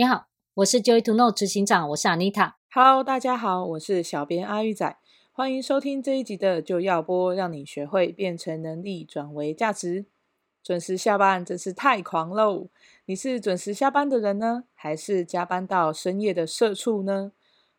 你好，我是 Joy to Know 执行长，我是 Anita。Hello，大家好，我是小编阿玉仔，欢迎收听这一集的就要播，让你学会变成能力转为价值。准时下班真是太狂喽！你是准时下班的人呢，还是加班到深夜的社畜呢？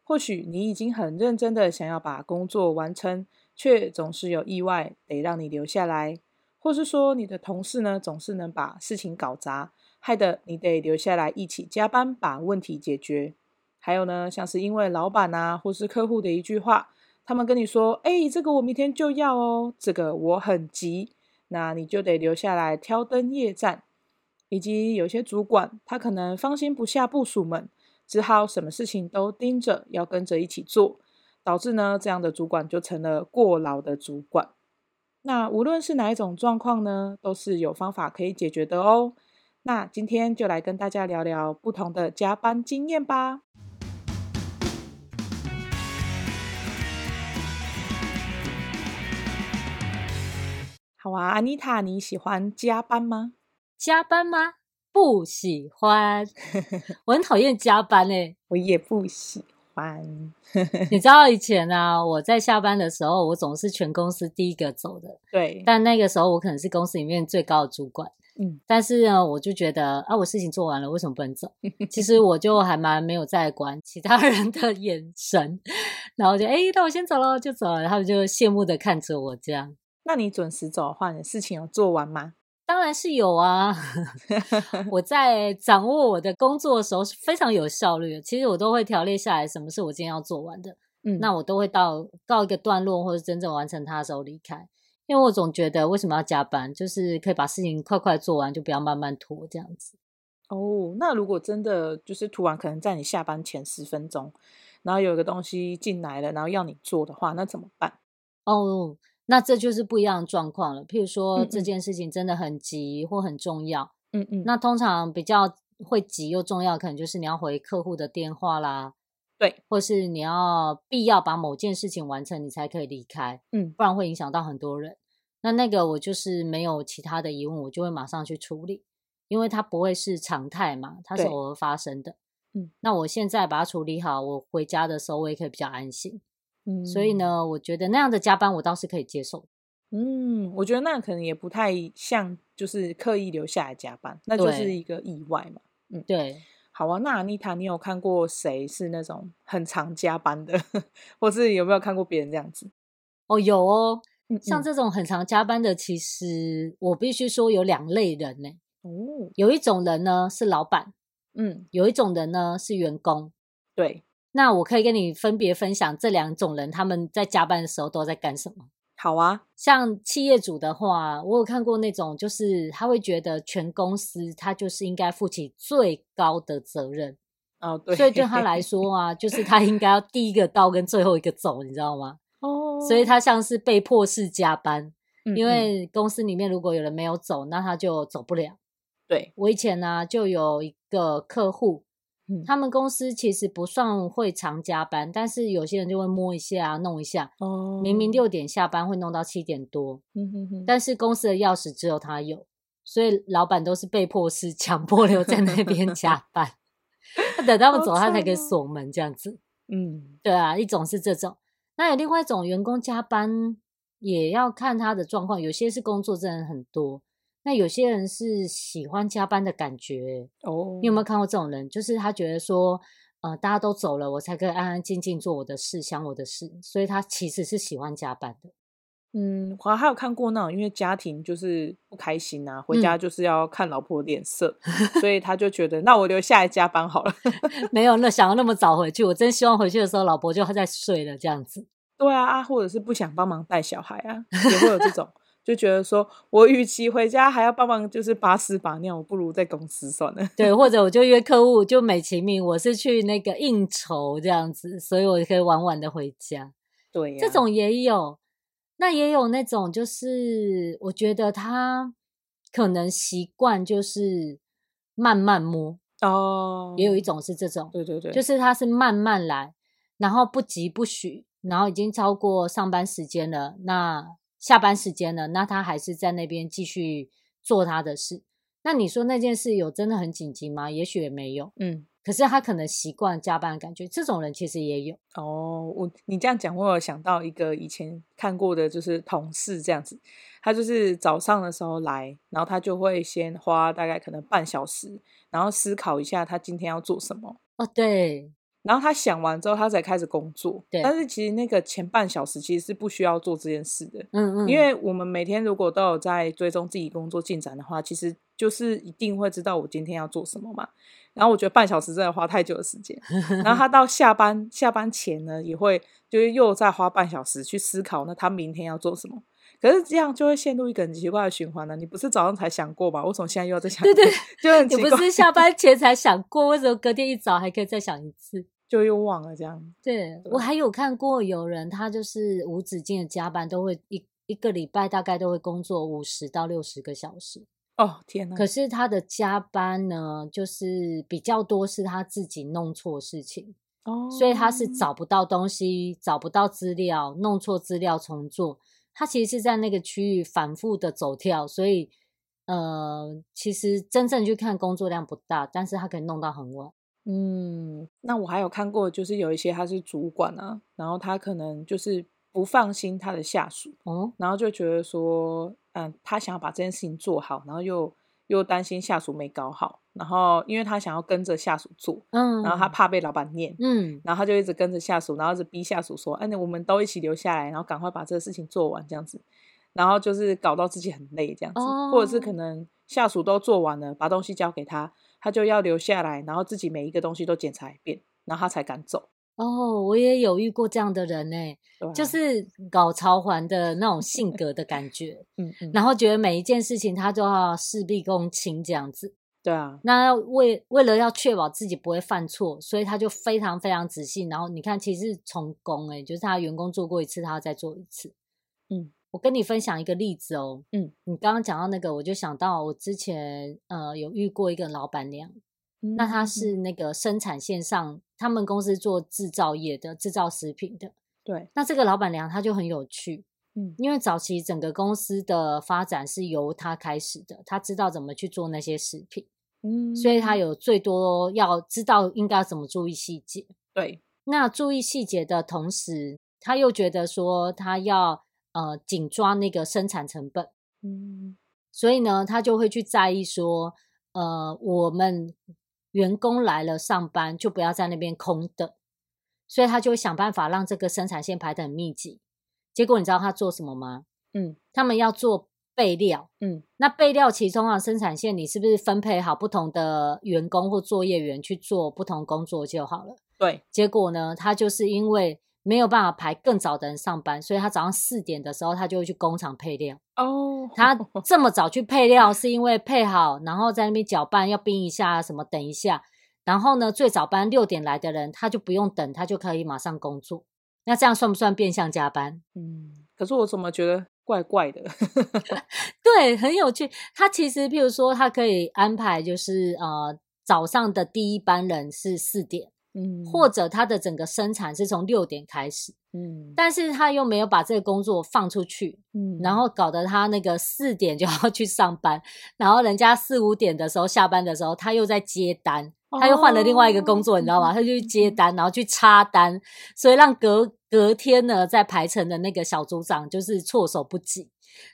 或许你已经很认真的想要把工作完成，却总是有意外得让你留下来，或是说你的同事呢，总是能把事情搞砸。害得你得留下来一起加班把问题解决。还有呢，像是因为老板啊或是客户的一句话，他们跟你说：“哎，这个我明天就要哦，这个我很急。”那你就得留下来挑灯夜战。以及有些主管他可能放心不下部属们，只好什么事情都盯着要跟着一起做，导致呢这样的主管就成了过劳的主管。那无论是哪一种状况呢，都是有方法可以解决的哦。那今天就来跟大家聊聊不同的加班经验吧。好啊，安妮塔，你喜欢加班吗？加班吗？不喜欢，我很讨厌加班诶，我也不喜欢。你知道以前啊，我在下班的时候，我总是全公司第一个走的。对，但那个时候我可能是公司里面最高的主管。嗯，但是呢，我就觉得啊，我事情做完了，为什么不能走？其实我就还蛮没有在管其他人的眼神，然后就哎，那我先走了，就走了，他们就羡慕的看着我这样。那你准时走的话，你事情有做完吗？当然是有啊，我在掌握我的工作的时候是非常有效率的。其实我都会条列下来，什么是我今天要做完的，嗯，那我都会到告一个段落或者真正完成它的时候离开。因为我总觉得为什么要加班，就是可以把事情快快做完，就不要慢慢拖这样子。哦，那如果真的就是突然可能在你下班前十分钟，然后有一个东西进来了，然后要你做的话，那怎么办？哦，那这就是不一样的状况了。譬如说这件事情真的很急或很重要，嗯嗯，那通常比较会急又重要，可能就是你要回客户的电话啦。对，或是你要必要把某件事情完成，你才可以离开，嗯，不然会影响到很多人。那那个我就是没有其他的疑问，我就会马上去处理，因为它不会是常态嘛，它是偶尔发生的。嗯，那我现在把它处理好，我回家的时候我也可以比较安心。嗯，所以呢，我觉得那样的加班我倒是可以接受。嗯，我觉得那可能也不太像，就是刻意留下来加班，那就是一个意外嘛。嗯，对。好啊，那 Anita，你有看过谁是那种很常加班的，或是有没有看过别人这样子？哦，有哦，像这种很常加班的，其实我必须说有两类人呢。哦，有一种人呢是老板，嗯，有一种人呢是员工。对，那我可以跟你分别分享这两种人他们在加班的时候都在干什么。好啊，像企业主的话，我有看过那种，就是他会觉得全公司他就是应该负起最高的责任哦，对，所以对他来说啊，就是他应该要第一个到跟最后一个走，你知道吗？哦，所以他像是被迫式加班，嗯嗯，因为公司里面如果有人没有走，那他就走不了。对，我以前呢，啊，就有一个客户。他们公司其实不算会常加班，但是有些人就会摸一下、啊弄一下。哦，明明六点下班会弄到七点多。嗯哼哼。但是公司的钥匙只有他有，所以老板都是被迫是强迫留在那边 加班。等他们走，他才可以锁门这样子。嗯，对啊，一种是这种，那有另外一种员工加班也要看他的状况，有些是工作真的很多。那有些人是喜欢加班的感觉哦，你有没有看过这种人？就是他觉得说，呃，大家都走了，我才可以安安静静做我的事，想我的事。所以他其实是喜欢加班的。嗯，我还有看过那种，因为家庭就是不开心啊，回家就是要看老婆脸色，嗯、所以他就觉得，那我留下来加班好了。没有，那想要那么早回去，我真希望回去的时候，老婆就还在睡了这样子。对啊，啊，或者是不想帮忙带小孩啊，也会有这种，就觉得说我与其回家还要帮忙，就是把屎把尿，我不如在公司算了。对，或者我就约客户，就美其名我是去那个应酬这样子，所以我可以晚晚的回家。对、啊，这种也有。那也有那种，就是我觉得他可能习惯就是慢慢摸哦，也有一种是这种，对对对，就是他是慢慢来，然后不急不徐，然后已经超过上班时间了，那下班时间了，那他还是在那边继续做他的事。那你说那件事有真的很紧急吗？也许也没有，嗯。可是他可能习惯加班的感觉，这种人其实也有哦。我你这样讲，我有想到一个以前看过的，就是同事这样子，他就是早上的时候来，然后他就会先花大概可能半小时，然后思考一下他今天要做什么。哦，对。然后他想完之后，他才开始工作。对。但是其实那个前半小时其实是不需要做这件事的。嗯嗯。因为我们每天如果都有在追踪自己工作进展的话，其实就是一定会知道我今天要做什么嘛。然后我觉得半小时真的花太久的时间，然后他到下班下班前呢，也会就是又再花半小时去思考，那他明天要做什么？可是这样就会陷入一个很奇怪的循环呢。你不是早上才想过吗？为什么现在又要再想？对对，就很奇怪。你不是下班前才想过，为什么隔天一早还可以再想一次？就又忘了这样。对，对我还有看过有人，他就是无止境的加班，都会一一个礼拜大概都会工作五十到六十个小时。哦天哪！可是他的加班呢，就是比较多是他自己弄错事情哦，所以他是找不到东西，找不到资料，弄错资料重做。他其实是在那个区域反复的走跳，所以呃，其实真正去看工作量不大，但是他可以弄到很晚。嗯，那我还有看过，就是有一些他是主管啊，然后他可能就是不放心他的下属，哦，然后就觉得说。嗯，他想要把这件事情做好，然后又又担心下属没搞好，然后因为他想要跟着下属做，嗯，然后他怕被老板念，嗯，然后他就一直跟着下属，然后一直逼下属说，哎，那我们都一起留下来，然后赶快把这个事情做完，这样子，然后就是搞到自己很累这样子，哦，或者是可能下属都做完了，把东西交给他，他就要留下来，然后自己每一个东西都检查一遍，然后他才敢走。哦，我也有遇过这样的人呢，啊，就是搞潮环的那种性格的感觉，嗯嗯，然后觉得每一件事情他都要事必躬亲这样子，对啊，那为为了要确保自己不会犯错，所以他就非常非常仔细。然后你看，其实从工哎，就是他员工做过一次，他要再做一次。嗯，我跟你分享一个例子哦，嗯，你刚刚讲到那个，我就想到我之前呃有遇过一个老板娘。那他是那个生产线上，他们公司做制造业的，制造食品的。对，那这个老板娘她就很有趣，嗯，因为早期整个公司的发展是由她开始的，她知道怎么去做那些食品，嗯，所以她有最多要知道应该要怎么注意细节。对，那注意细节的同时，她又觉得说她要呃紧抓那个生产成本，嗯，所以呢，她就会去在意说，呃，我们。员工来了上班就不要在那边空等，所以他就会想办法让这个生产线排得很密集。结果你知道他做什么吗？嗯，他们要做备料。嗯，那备料其中啊，生产线你是不是分配好不同的员工或作业员去做不同工作就好了？对。结果呢，他就是因为。没有办法排更早的人上班，所以他早上四点的时候，他就会去工厂配料。哦，他 这么早去配料，是因为配好，然后在那边搅拌，要冰一下，什么等一下。然后呢，最早班六点来的人，他就不用等，他就可以马上工作。那这样算不算变相加班？嗯，可是我怎么觉得怪怪的？对，很有趣。他其实，譬如说，他可以安排，就是呃，早上的第一班人是四点。嗯，或者他的整个生产是从六点开始，嗯，但是他又没有把这个工作放出去，嗯，然后搞得他那个四点就要去上班，然后人家四五点的时候下班的时候，他又在接单，他又换了另外一个工作，哦，你知道吗？他就去接单，然后去插单，所以让隔隔天呢，在排程的那个小组长就是措手不及，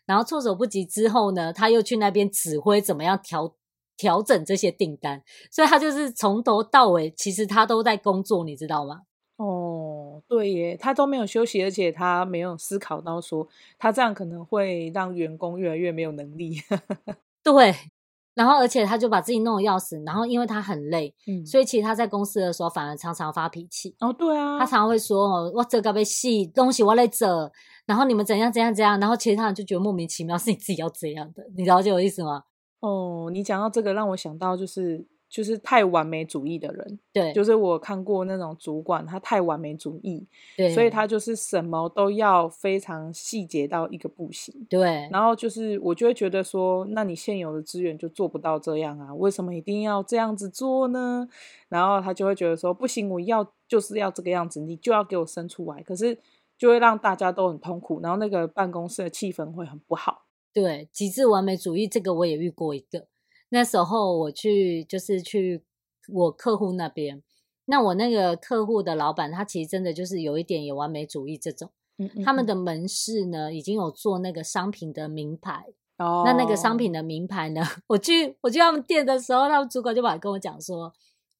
然后措手不及之后呢，他又去那边指挥怎么样调调整这些订单，所以他就是从头到尾，其实他都在工作，你知道吗？哦，对耶，他都没有休息，而且他没有思考到说，他这样可能会让员工越来越没有能力。对。然后，而且他就把自己弄得要死。然后，因为他很累，嗯，所以其实他在公司的时候反而常常发脾气。哦，对啊，他常常会说：“哦，我这个被戏东西我来这。”然后你们怎样怎样怎样。然后其他人就觉得莫名其妙，是你自己要这样的，你了解我意思吗？哦，你讲到这个，让我想到就是。就是太完美主义的人，对，就是我看过那种主管，他太完美主义，对，所以他就是什么都要非常细节到一个不行，对。然后就是我就会觉得说，那你现有的资源就做不到这样啊，为什么一定要这样子做呢？然后他就会觉得说，不行，我要就是要这个样子，你就要给我生出来，可是就会让大家都很痛苦，然后那个办公室的气氛会很不好。对，极致完美主义这个我也遇过一个。那时候我去就是去我客户那边，那我那个客户的老板他其实真的就是有一点有完美主义这种，嗯，嗯，嗯，他们的门市呢已经有做那个商品的名牌，哦，那那个商品的名牌呢，我去我去他们店的时候，他们主管就把他跟我讲说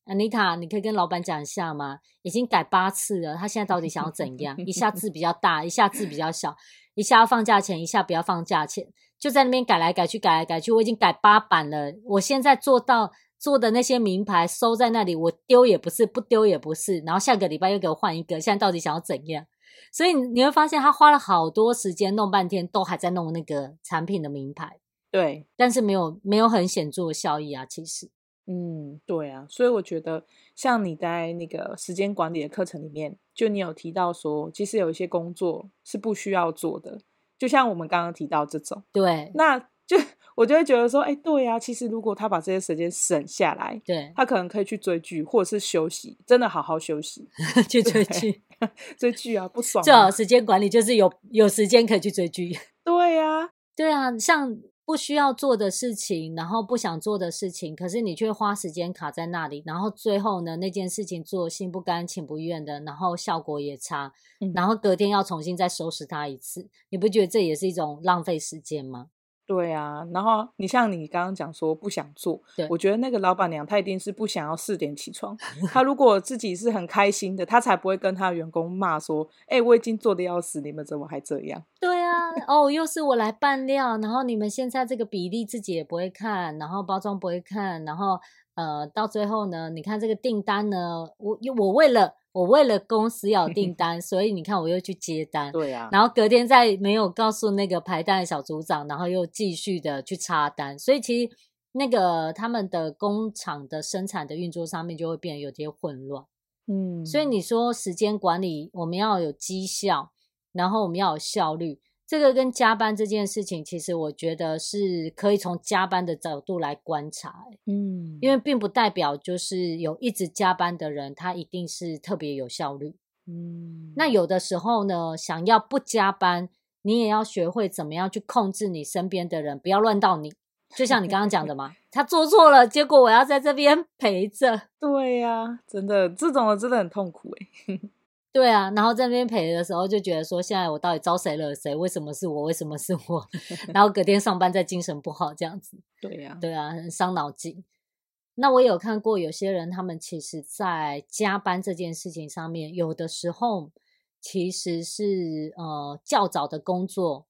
，Anita，你可以跟老板讲一下吗？已经改八次了，他现在到底想要怎样？一下字比较大，一下字比较小，一下要放价钱，一下不要放价钱。就在那边改来改去，改来改去，我已经改八版了。我现在做到做的那些名牌收在那里，我丢也不是，不丢也不是。然后下个礼拜又给我换一个，现在到底想要怎样？所以你会发现，他花了好多时间弄半天，都还在弄那个产品的名牌。对，但是没有没有很显著的效益啊，其实。嗯，对啊，所以我觉得，像你在那个时间管理的课程里面，就你有提到说，其实有一些工作是不需要做的。就像我们刚刚提到这种，对，那就我就会觉得说，哎，对呀，其实如果他把这些时间省下来，对，他可能可以去追剧，或者是休息，真的好好休息，去追剧，追剧啊，不 爽。最好时间管理就是有有时间可以去追剧。对呀，对啊，像。不需要做的事情，然后不想做的事情，可是你却花时间卡在那里，然后最后呢，那件事情做心不甘情不愿的，然后效果也差，嗯，然后隔天要重新再收拾它一次，你不觉得这也是一种浪费时间吗？对啊，然后你像你刚刚讲说不想做，我觉得那个老板娘她一定是不想要四点起床。她如果自己是很开心的，她才不会跟她员工骂说：“哎、欸，我已经做的要死，你们怎么还这样？”对啊，哦，又是我来拌料，然后你们现在这个比例自己也不会看，然后包装不会看，然后呃，到最后呢，你看这个订单呢，我我为了。我为了公司要订 单，所以你看我又去接单，对呀、啊，然后隔天再没有告诉那个排单的小组长，然后又继续的去插单，所以其实那个他们的工厂的生产的运作上面就会变得有些混乱，嗯，所以你说时间管理，我们要有绩效，然后我们要有效率。这个跟加班这件事情，其实我觉得是可以从加班的角度来观察，嗯，因为并不代表就是有一直加班的人，他一定是特别有效率，嗯，那有的时候呢，想要不加班，你也要学会怎么样去控制你身边的人，不要乱到你。就像你刚刚讲的嘛，他做错了，结果我要在这边陪着。对呀、啊，真的，这种的真的很痛苦哎。对啊，然后在那边陪的时候就觉得说，现在我到底招谁惹谁？为什么是我？为什么是我？然后隔天上班再精神不好这样子。对呀、啊，对啊，很伤脑筋。那我有看过有些人，他们其实在加班这件事情上面，有的时候其实是呃较早的工作，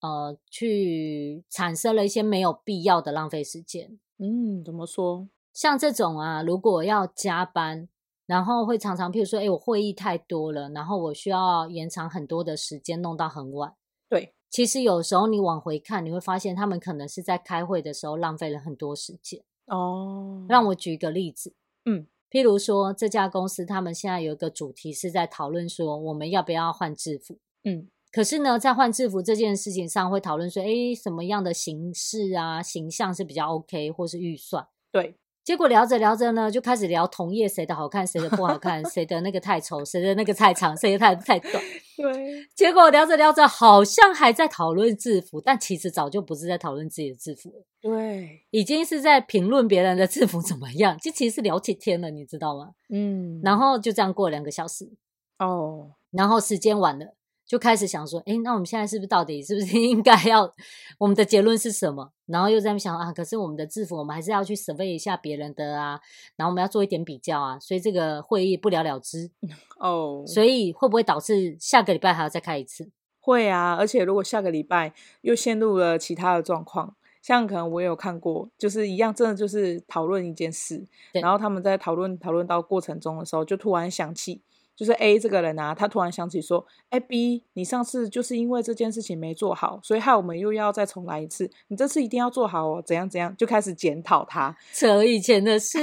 呃，去产生了一些没有必要的浪费时间。嗯，怎么说？像这种啊，如果要加班。然后会常常，譬如说，哎，我会议太多了，然后我需要延长很多的时间，弄到很晚。对，其实有时候你往回看，你会发现他们可能是在开会的时候浪费了很多时间。哦，让我举一个例子，嗯，譬如说这家公司他们现在有一个主题是在讨论说，我们要不要换制服？嗯，可是呢，在换制服这件事情上会讨论说，哎，什么样的形式啊、形象是比较 OK，或是预算？对。结果聊着聊着呢，就开始聊同业谁的好看，谁的不好看，谁的那个太丑，谁的那个太长，谁的太太短。对。结果聊着聊着，好像还在讨论制服，但其实早就不是在讨论自己的制服了。对。已经是在评论别人的制服怎么样，这其实是聊起天了，你知道吗？嗯。然后就这样过两个小时。哦。然后时间晚了。就开始想说，哎，那我们现在是不是到底是不是 应该要我们的结论是什么？然后又在想啊，可是我们的制服我们还是要去 survey 一下别人的啊，然后我们要做一点比较啊，所以这个会议不了了之 哦。所以会不会导致下个礼拜还要再开一次？会啊，而且如果下个礼拜又陷入了其他的状况，像可能我也有看过，就是一样，真的就是讨论一件事，然后他们在讨论讨论到过程中的时候，就突然想起。就是 A 这个人啊，他突然想起说：“哎，B，你上次就是因为这件事情没做好，所以害我们又要再重来一次。你这次一定要做好哦，怎样怎样，就开始检讨他，扯以前的事。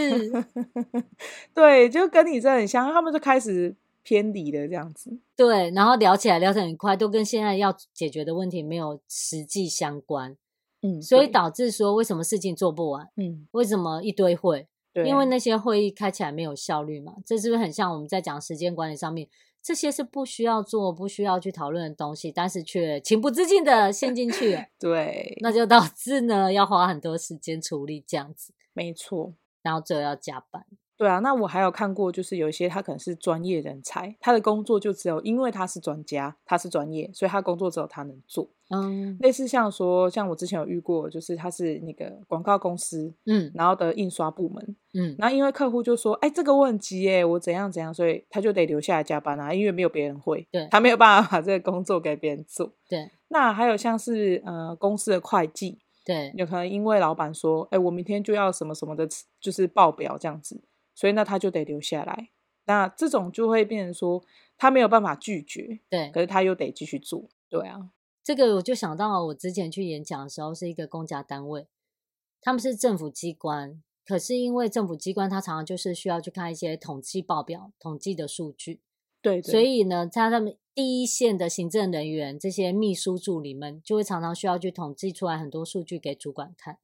对，就跟你这很像，他们就开始偏离了这样子。对，然后聊起来聊得很快，都跟现在要解决的问题没有实际相关。嗯，所以导致说为什么事情做不完？嗯，为什么一堆会？对，因为那些会议开起来没有效率嘛，这是不是很像我们在讲时间管理上面？这些是不需要做、不需要去讨论的东西，但是却情不自禁的陷进去了。对，那就导致呢要花很多时间处理这样子。没错，然后最后要加班。对啊，那我还有看过，就是有一些他可能是专业人才，他的工作就只有因为他是专家，他是专业，所以他工作只有他能做。嗯，类似像说，像我之前有遇过，就是他是那个广告公司，嗯，然后的印刷部门，嗯，然后因为客户就说，哎，这个我很急耶，我怎样怎样，所以他就得留下来加班啊，因为没有别人会，对，他没有办法把这个工作给别人做。对，那还有像是呃公司的会计，对，有可能因为老板说，哎，我明天就要什么什么的，就是报表这样子。所以那他就得留下来，那这种就会变成说他没有办法拒绝，对，可是他又得继续做，对啊。这个我就想到我之前去演讲的时候，是一个公家单位，他们是政府机关，可是因为政府机关他常常就是需要去看一些统计报表、统计的数据，对，对，所以呢，他他们第一线的行政人员这些秘书助理们就会常常需要去统计出来很多数据给主管看，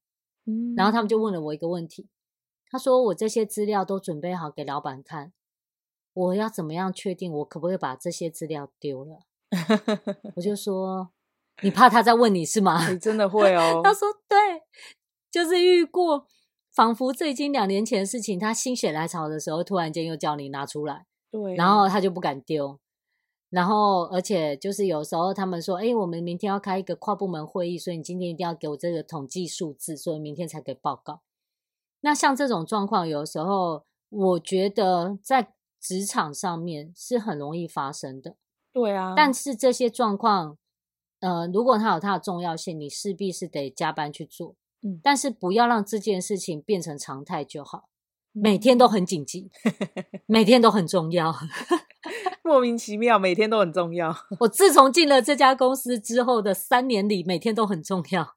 嗯，然后他们就问了我一个问题。他说：“我这些资料都准备好给老板看，我要怎么样确定我可不可以把这些资料丢了？” 我就说：“你怕他在问你是吗？”你真的会哦。他说：“对，就是遇过，仿佛这已经两年前的事情。他心血来潮的时候，突然间又叫你拿出来，对，然后他就不敢丢。然后，而且就是有时候他们说：‘哎，我们明天要开一个跨部门会议，所以你今天一定要给我这个统计数字，所以明天才给报告。’”那像这种状况，有时候我觉得在职场上面是很容易发生的。对啊，但是这些状况，呃，如果它有它的重要性，你势必是得加班去做。嗯，但是不要让这件事情变成常态就好。每天都很紧急，每天都很重要，莫名其妙，每天都很重要。我自从进了这家公司之后的三年里，每天都很重要，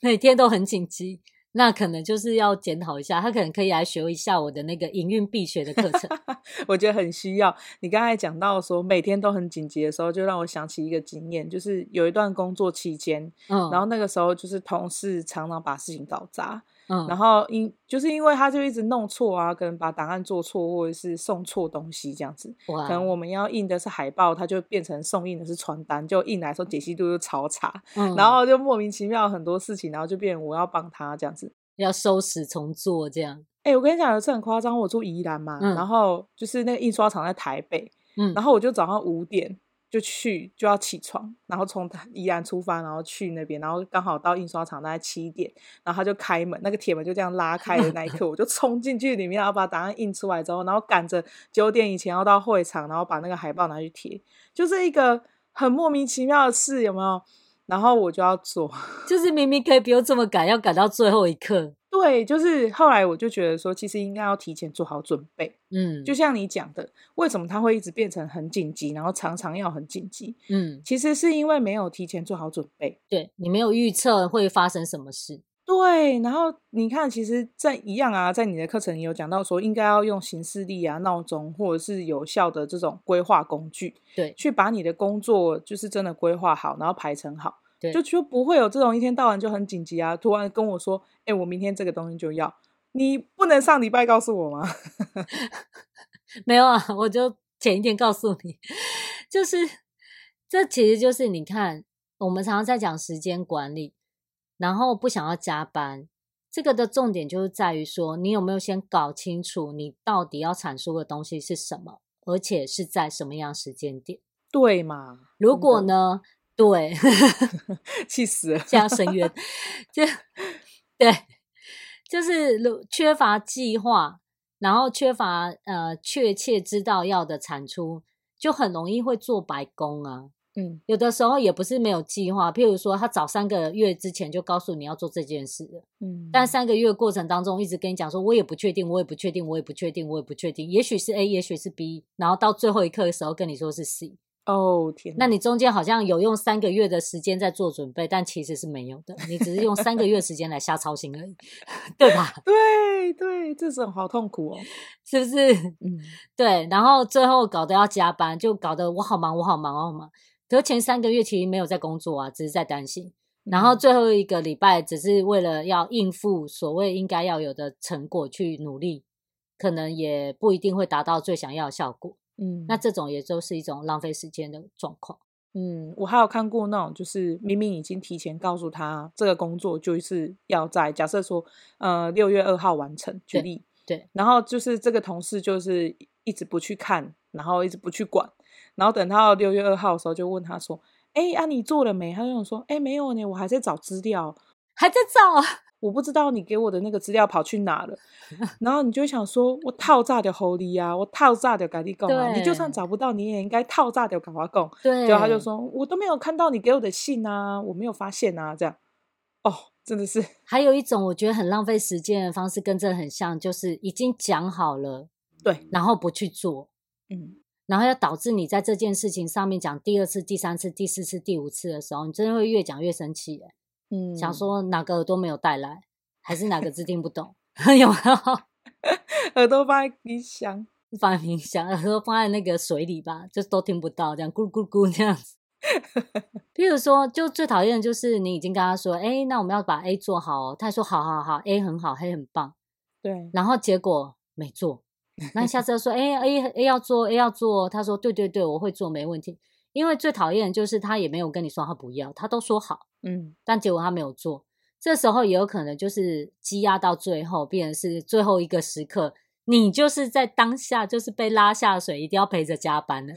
每天都很紧急。那可能就是要检讨一下，他可能可以来学一下我的那个营运必学的课程。我觉得很需要。你刚才讲到说每天都很紧急的时候，就让我想起一个经验，就是有一段工作期间，嗯，然后那个时候就是同事常常把事情搞砸。嗯，然后因就是因为他就一直弄错啊，可能把档案做错，或者是送错东西这样子。哇！可能我们要印的是海报，他就变成送印的是传单，就印来的时候解析度就超差。嗯，然后就莫名其妙很多事情，然后就变成我要帮他这样子，要收拾重做这样。哎、欸，我跟你讲，有次很夸张，我住宜兰嘛，嗯，然后就是那个印刷厂在台北，嗯，然后我就早上五点。就去就要起床，然后从宜兰出发，然后去那边，然后刚好到印刷厂大概七点，然后他就开门，那个铁门就这样拉开的那一刻，我就冲进去里面，然后把档案印出来之后，然后赶着九点以前要到会场，然后把那个海报拿去贴，就是一个很莫名其妙的事，有没有？然后我就要做，就是明明可以不用这么赶，要赶到最后一刻。对，就是后来我就觉得说，其实应该要提前做好准备。嗯，就像你讲的，为什么它会一直变成很紧急，然后常常要很紧急？嗯，其实是因为没有提前做好准备。对，你没有预测会发生什么事。对，然后你看，其实，在一样啊，在你的课程有讲到说，应该要用行事历啊、闹钟，或者是有效的这种规划工具，对，去把你的工作就是真的规划好，然后排成好。对，就就不会有这种一天到晚就很紧急啊，突然跟我说，哎、欸，我明天这个东西就要，你不能上礼拜告诉我吗？没有啊，我就前一天告诉你，就是这其实就是你看，我们常常在讲时间管理，然后不想要加班，这个的重点就是在于说，你有没有先搞清楚你到底要阐述的东西是什么，而且是在什么样时间点。对嘛？如果呢？对，气死了，这样深渊，就对，就是缺乏计划，然后缺乏呃确切知道要的产出，就很容易会做白工啊。嗯，有的时候也不是没有计划，譬如说他早三个月之前就告诉你要做这件事了，嗯，但三个月过程当中一直跟你讲说，我也不确定，我也不确定，我也不确定，我也不确定，也许是 A，也许是 B，然后到最后一刻的时候跟你说是 C。哦天！那你中间好像有用三个月的时间在做准备，但其实是没有的，你只是用三个月时间来瞎操心而已，对吧？对对，这种好痛苦哦，是不是？嗯，对。然后最后搞得要加班，就搞得我好忙，我好忙，我好忙。可前三个月其实没有在工作啊，只是在担心。然后最后一个礼拜，只是为了要应付所谓应该要有的成果去努力，可能也不一定会达到最想要的效果。嗯，那这种也就是一种浪费时间的状况。嗯，我还有看过那种，就是明明已经提前告诉他这个工作就是要在假设说，呃，六月二号完成，举例，对，对，然后就是这个同事就是一直不去看，然后一直不去管，然后等到六月二号的时候就问他说，哎，啊你做了没？他就说，哎，没有呢，我还在找资料，还在找。我不知道你给我的那个资料跑去哪了，然后你就想说，我套炸的狐狸啊，我套炸的赶紧讲啊，你就算找不到，你也应该套炸的赶快讲。对，然后他就说，我都没有看到你给我的信啊，我没有发现啊，这样，哦，真的是。还有一种我觉得很浪费时间的方式，跟这很像，就是已经讲好了，对，然后不去做，嗯，然后要导致你在这件事情上面讲第二次、第三次、第四次、第五次的时候，你真的会越讲越生气，欸，嗯，想说哪个耳朵没有带来，还是哪个字听不懂？有没有？耳朵放在冰箱，放在冰箱，耳朵放在那个水里吧，就都听不到，这样咕咕咕这样子。譬如说，就最讨厌的就是你已经跟他说，哎，那我们要把 A 做好哦。他说好好好，A 很好，，A 很棒。对。然后结果没做，那你下次说，哎，A A 要做，A 要做。他说，对对对，我会做，没问题。因为最讨厌的就是他也没有跟你说他不要，他都说好，嗯，但结果他没有做，这时候也有可能就是积压到最后，变成是最后一个时刻，你就是在当下就是被拉下水，一定要陪着加班了，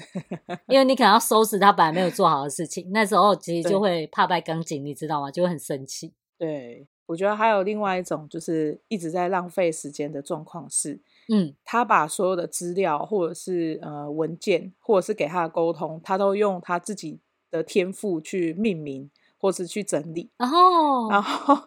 因为你可能要收拾他本来没有做好的事情，那时候其实就会怕败钢筋，你知道吗？就会很生气。对，我觉得还有另外一种就是一直在浪费时间的状况是。嗯，他把所有的资料，或者是呃文件，或者是给他的沟通，他都用他自己的天赋去命名，或是去整理。然后，然后，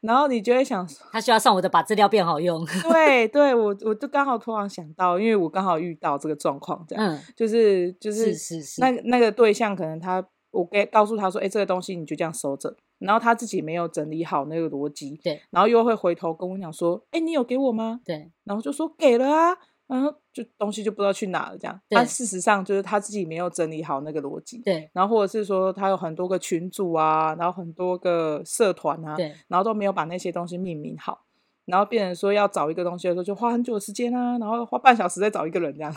然后你就会想，他需要上我的把资料变好用。对，对我，我就刚好突然想到，因为我刚好遇到这个状况，这样，嗯，就是就是是是是，那那个对象可能他。我给告诉他说：“哎、欸，这个东西你就这样收着。”然后他自己没有整理好那个逻辑，对。然后又会回头跟我讲说：“哎、欸，你有给我吗？”对。然后就说：“给了啊。”然后就东西就不知道去哪了，这样。但事实上就是他自己没有整理好那个逻辑，对。然后或者是说他有很多个群组啊，然后很多个社团啊，对。然后都没有把那些东西命名好，然后变成说要找一个东西的时候就花很久的时间啊，然后花半小时再找一个人这样。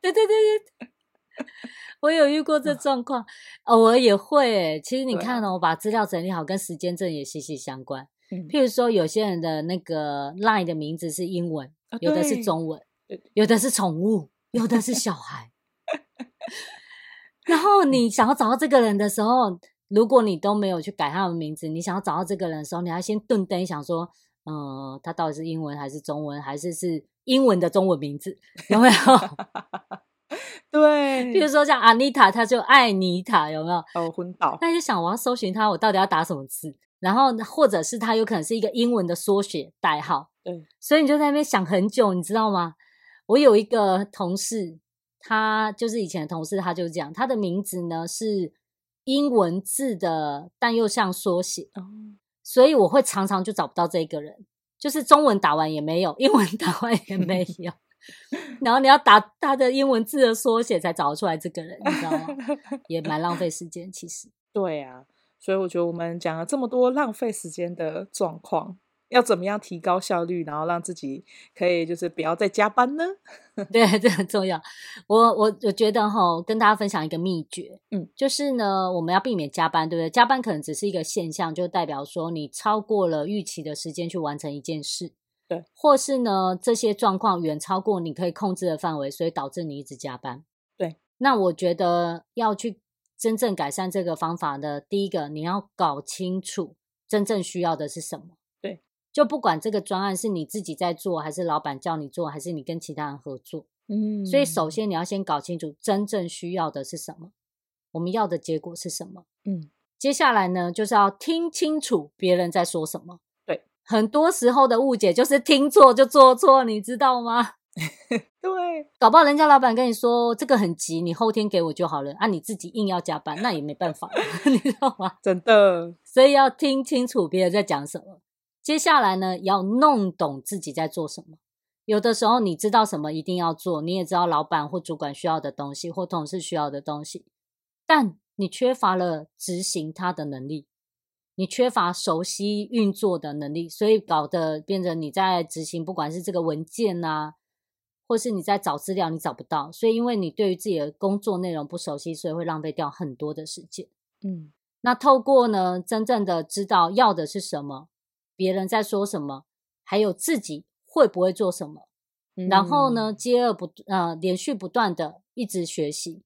对对对对。我有遇过这状况，偶尔也会。其实你看哦，我把资料整理好，跟时间证也息息相关。譬如说，有些人的那个 LINE 的名字是英文，有的是中文，有的是宠物，有的是小孩。然后你想要找到这个人的时候，如果你都没有去改他的名字，你想要找到这个人的时候，你要先顿灯想说，嗯，他到底是英文还是中文，还是是英文的中文名字？有没有？对，比如说像 Anita，他就爱妮塔，有没有？哦，昏倒。那就想我要搜寻他，我到底要打什么字？然后或者是他有可能是一个英文的缩写代号。对，所以你就在那边想很久，你知道吗？我有一个同事，他就是以前的同事，他就这样，他的名字呢是英文字的，但又像缩写。哦，所以我会常常就找不到这个人，就是中文打完也没有，英文打完也没 有。然后你要打 他的英文字的缩写才找得出来这个人，你知道吗？也蛮浪费时间，其实。对啊，所以我觉得我们讲了这么多浪费时间的状况，要怎么样提高效率，然后让自己可以就是不要再加班呢？对，这很重要。我我我觉得哈，跟大家分享一个秘诀，嗯，就是呢，我们要避免加班，对不对？加班可能只是一个现象，就代表说你超过了预期的时间去完成一件事。对，或是呢，这些状况远超过你可以控制的范围，所以导致你一直加班。对，那我觉得要去真正改善这个方法的，第一个你要搞清楚真正需要的是什么。对，就不管这个专案是你自己在做，还是老板叫你做，还是你跟其他人合作，嗯，所以首先你要先搞清楚真正需要的是什么，我们要的结果是什么，嗯。接下来呢，就是要听清楚别人在说什么。对，很多时候的误解就是听错就做错，你知道吗？对，搞不好人家老板跟你说这个很急，你后天给我就好了，啊，你自己硬要加班，那也没办法，你知道吗？真的，所以要听清楚别人在讲什么。接下来呢，要弄懂自己在做什么。有的时候你知道什么一定要做，你也知道老板或主管需要的东西，或同事需要的东西，但你缺乏了执行它的能力，你缺乏熟悉运作的能力，所以搞得变成你在执行，不管是这个文件啊，或是你在找资料，你找不到，所以因为你对于自己的工作内容不熟悉，所以会浪费掉很多的时间。嗯，那透过呢，真正的知道要的是什么，别人在说什么，还有自己会不会做什么，嗯、然后呢，接二不呃连续不断的一直学习。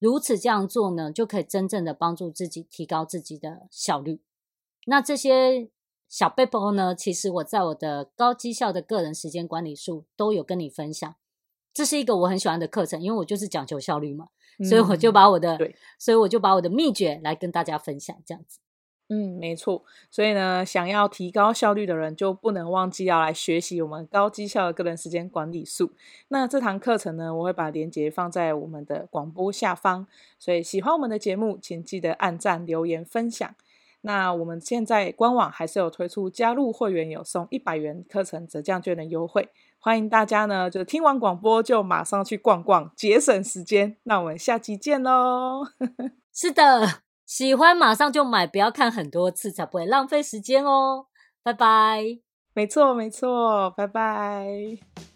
如此这样做呢，就可以真正的帮助自己提高自己的效率。那这些小背包呢，其实我在我的高绩效的个人时间管理术都有跟你分享。这是一个我很喜欢的课程，因为我就是讲求效率嘛，嗯、所以我就把我的，对，所以我就把我的秘诀来跟大家分享，这样子。嗯，没错。所以呢，想要提高效率的人，就不能忘记要来学习我们高绩效的个人时间管理术。那这堂课程呢，我会把链接放在我们的广播下方。所以喜欢我们的节目，请记得按赞、留言、分享。那我们现在官网还是有推出加入会员有送一百元课程折价券的优惠，欢迎大家呢，就听完广播就马上去逛逛，节省时间。那我们下期见喽！是的。喜欢马上就买，不要看很多次，才不会浪费时间哦。拜拜。没错，没错，拜拜。